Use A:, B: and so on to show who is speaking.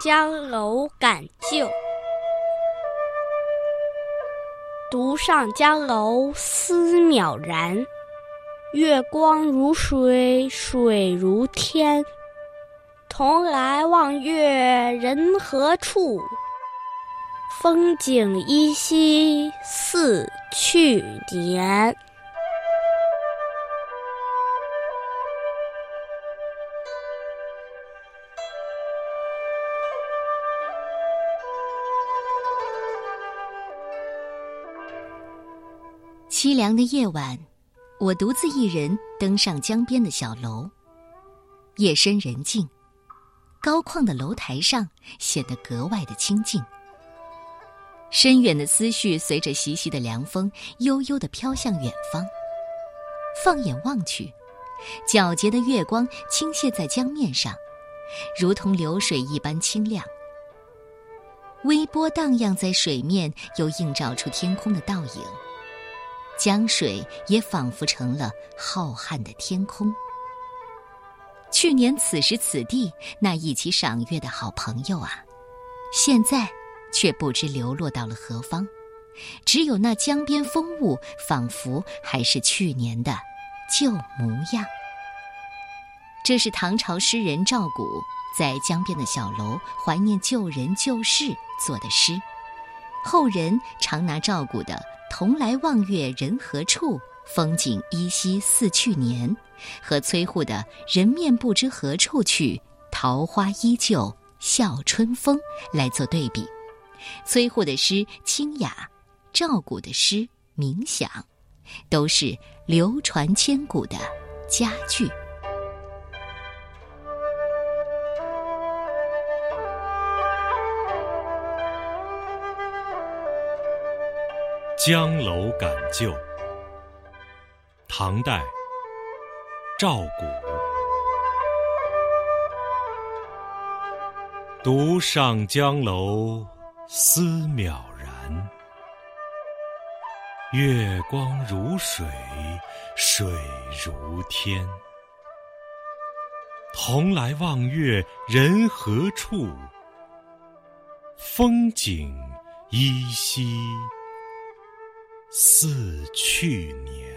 A: 江楼赶旧。独上江楼思渺然，月光如水，水如天。同来望月人何处？风景依稀似去年。
B: 凄凉的夜晚，我独自一人登上江边的小楼。夜深人静，高旷的楼台上显得格外的清静。深远的思绪随着习习的凉风，悠悠的飘向远方。放眼望去，皎洁的月光倾泻在江面上，如同流水一般清亮。微波荡漾在水面，又映照出天空的倒影。江水也仿佛成了浩瀚的天空。去年此时此地那一起赏月的好朋友啊，现在却不知流落到了何方。只有那江边风物，仿佛还是去年的旧模样。这是唐朝诗人赵古在江边的小楼怀念旧人旧事做的诗，后人常拿赵古的。同来望月人何处？风景依稀似去年。和崔护的人面不知何处去，桃花依旧笑春风来做对比。崔护的诗清雅，赵古的诗冥想，都是流传千古的佳句。
C: 江楼感旧，唐代，赵古。独上江楼思渺然，月光如水，水如天。同来望月人何处？风景依稀。似去年。